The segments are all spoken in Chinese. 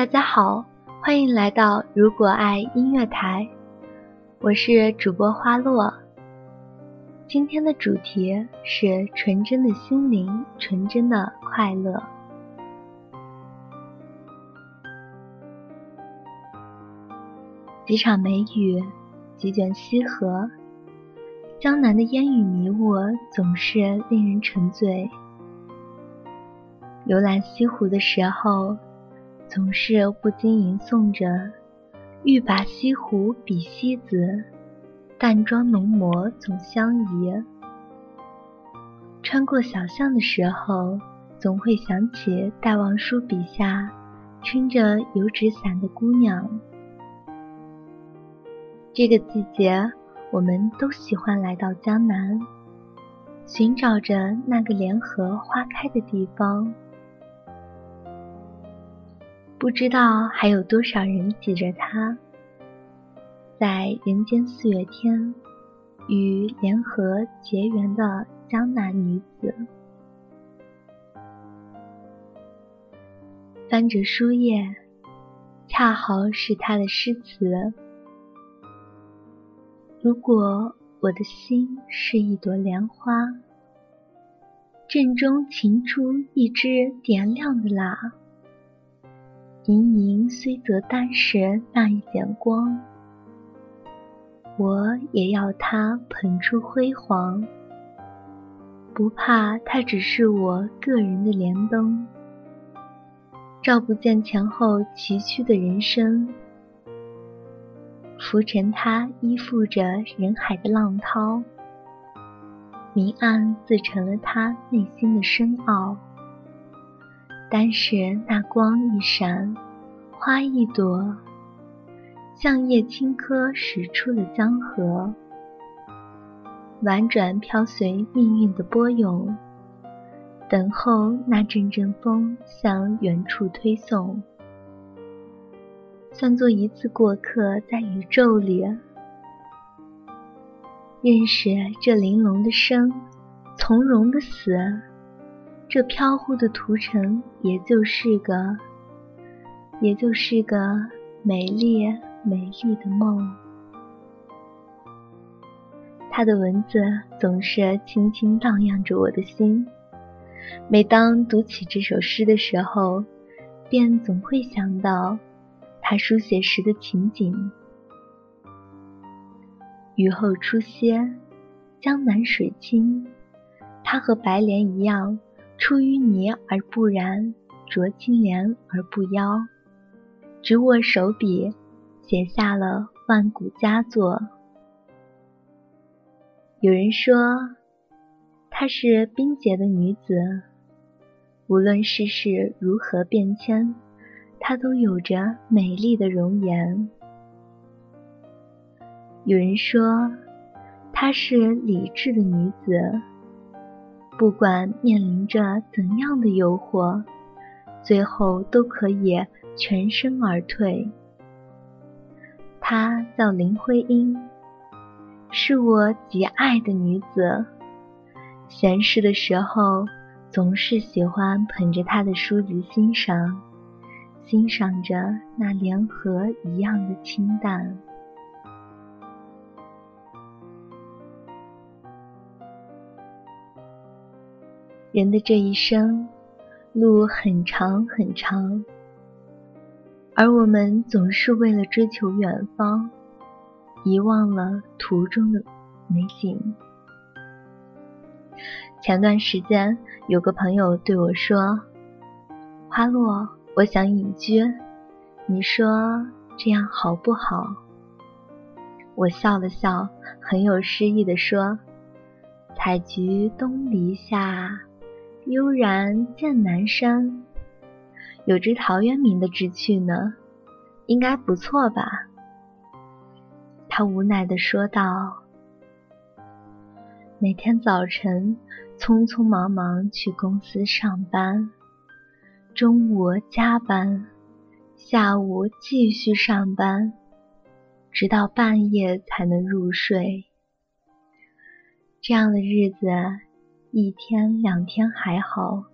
大家好，欢迎来到如果爱音乐台，我是主播花落。今天的主题是纯真的心灵，纯真的快乐。几场梅雨，几卷西河，江南的烟雨迷雾总是令人沉醉。游览西湖的时候。总是不禁吟诵着“欲把西湖比西子，淡妆浓抹总相宜”。穿过小巷的时候，总会想起戴望舒笔下撑着油纸伞的姑娘。这个季节，我们都喜欢来到江南，寻找着那个莲荷花开的地方。不知道还有多少人记着她，在人间四月天与莲荷结缘的江南女子。翻着书页，恰好是她的诗词。如果我的心是一朵莲花，正中擎出一支点亮的蜡。盈盈虽则单时那一点光，我也要它捧出辉煌。不怕它只是我个人的莲灯，照不见前后崎岖的人生。浮沉它依附着人海的浪涛，明暗自成了它内心的深奥。但是那光一闪，花一朵，像叶青稞驶出了江河，婉转飘随命运的波涌，等候那阵阵风向远处推送，算作一次过客在宇宙里，认识这玲珑的生，从容的死。这飘忽的图层，也就是个，也就是个美丽美丽的梦。他的文字总是轻轻荡漾着我的心。每当读起这首诗的时候，便总会想到他书写时的情景。雨后初歇，江南水清，他和白莲一样。出淤泥而不染，濯清涟而不妖。执握手笔，写下了万古佳作。有人说，她是冰洁的女子，无论世事如何变迁，她都有着美丽的容颜。有人说，她是理智的女子。不管面临着怎样的诱惑，最后都可以全身而退。她叫林徽因，是我极爱的女子。闲适的时候，总是喜欢捧着她的书籍欣赏，欣赏着那莲荷一样的清淡。人的这一生，路很长很长，而我们总是为了追求远方，遗忘了途中的美景。前段时间，有个朋友对我说：“花落，我想隐居，你说这样好不好？”我笑了笑，很有诗意的说：“采菊东篱下，悠然见南山。有只陶渊明的志趣呢，应该不错吧？”他无奈的说道：“每天早晨。”匆匆忙忙去公司上班，中午加班，下午继续上班，直到半夜才能入睡。这样的日子，一天两天还好，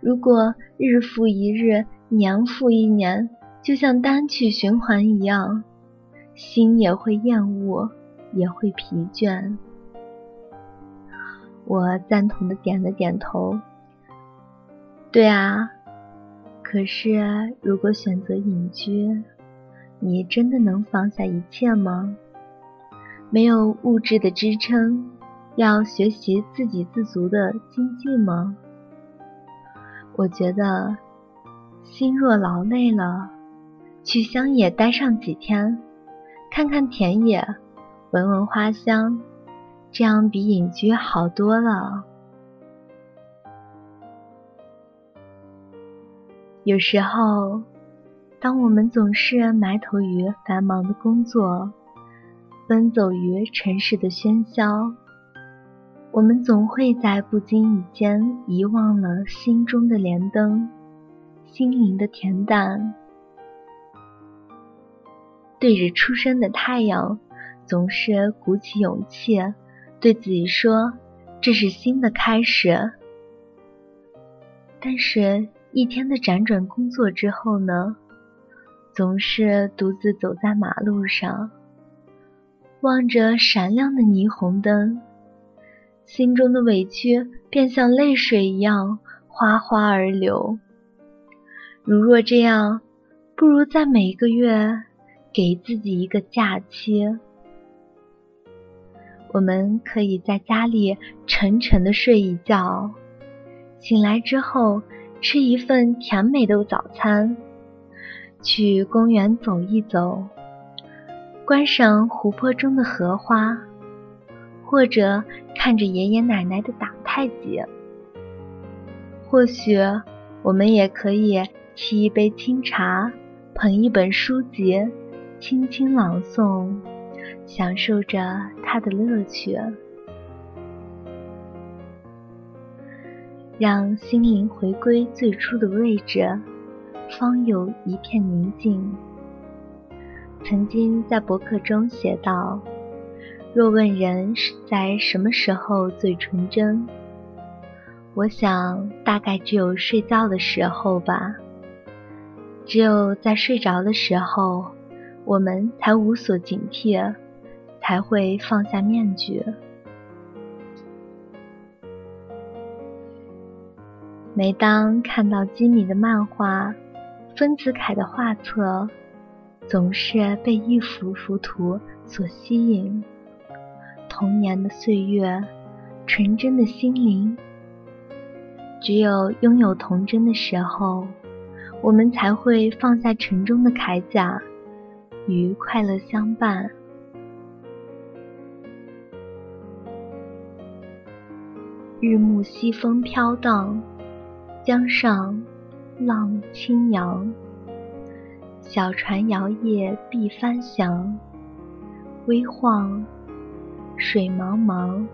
如果日复一日，年复一年，就像单曲循环一样，心也会厌恶，也会疲倦。我赞同的点了点头。对啊，可是如果选择隐居，你真的能放下一切吗？没有物质的支撑，要学习自给自足的经济吗？我觉得，心若劳累了，去乡野待上几天，看看田野，闻闻花香。这样比隐居好多了。有时候，当我们总是埋头于繁忙的工作，奔走于城市的喧嚣，我们总会在不经意间遗忘了心中的莲灯，心灵的恬淡。对着初升的太阳，总是鼓起勇气。对自己说：“这是新的开始。”但是，一天的辗转工作之后呢？总是独自走在马路上，望着闪亮的霓虹灯，心中的委屈便像泪水一样哗哗而流。如若这样，不如在每个月给自己一个假期。我们可以在家里沉沉的睡一觉，醒来之后吃一份甜美的早餐，去公园走一走，观赏湖泊中的荷花，或者看着爷爷奶奶的打太极。或许我们也可以沏一杯清茶，捧一本书籍，轻轻朗诵。享受着它的乐趣，让心灵回归最初的位置，方有一片宁静。曾经在博客中写道：“若问人是在什么时候最纯真，我想大概只有睡觉的时候吧。只有在睡着的时候，我们才无所警惕。”才会放下面具。每当看到吉米的漫画、丰子恺的画册，总是被一幅幅图所吸引。童年的岁月，纯真的心灵。只有拥有童真的时候，我们才会放下沉重的铠甲，与快乐相伴。日暮西风飘荡，江上浪轻扬。小船摇曳碧帆翔，微晃水茫茫。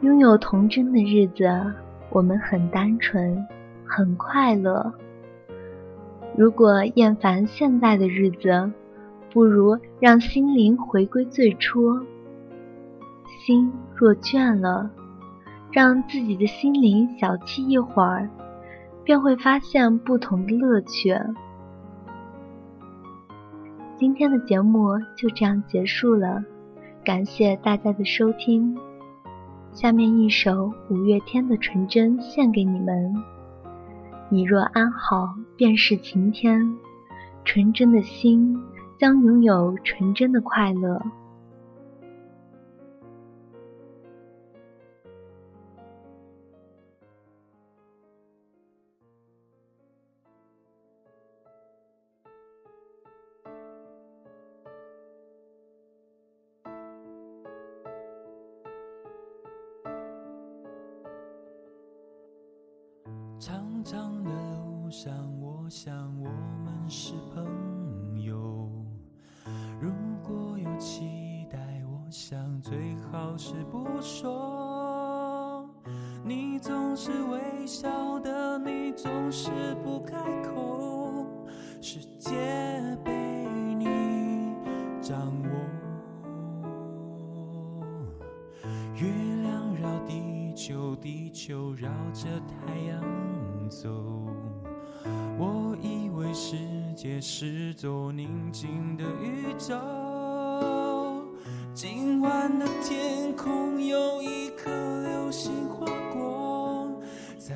拥有童真的日子，我们很单纯，很快乐。如果厌烦现在的日子，不如让心灵回归最初。心若倦了，让自己的心灵小憩一会儿，便会发现不同的乐趣。今天的节目就这样结束了，感谢大家的收听。下面一首五月天的《纯真》献给你们。你若安好，便是晴天。纯真的心将拥有纯真的快乐。长长的路上，我想我们是朋友。如果有期待，我想最好是不说。你总是微笑的，你总是不开就绕着太阳。走，我以为世界是座宁静的宇宙。今晚的天空有一颗流星划过，在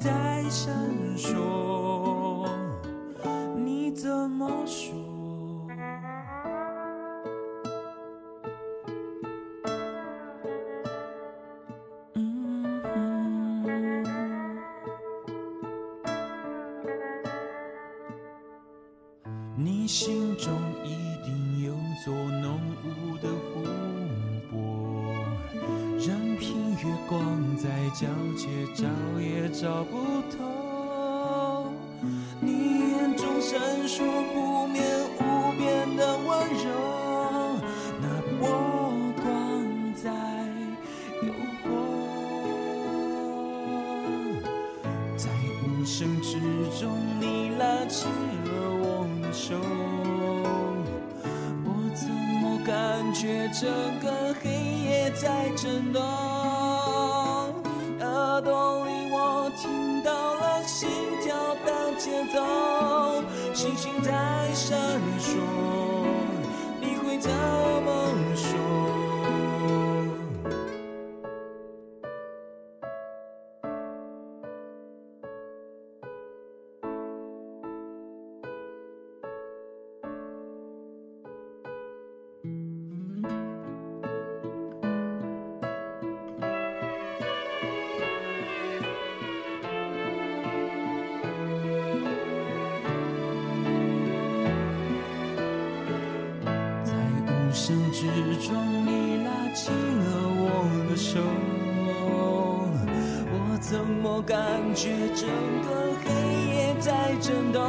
在闪烁，在皎洁照也找不透。你眼中闪烁不眠无边的温柔，那波光在诱惑，在无声之中你拉起了我的。手，我怎么感觉整个黑夜在震动？听到了心跳的节奏，星星在闪烁，你会怎么说？之中，你拉起了我的手，我怎么感觉整个黑夜在震动？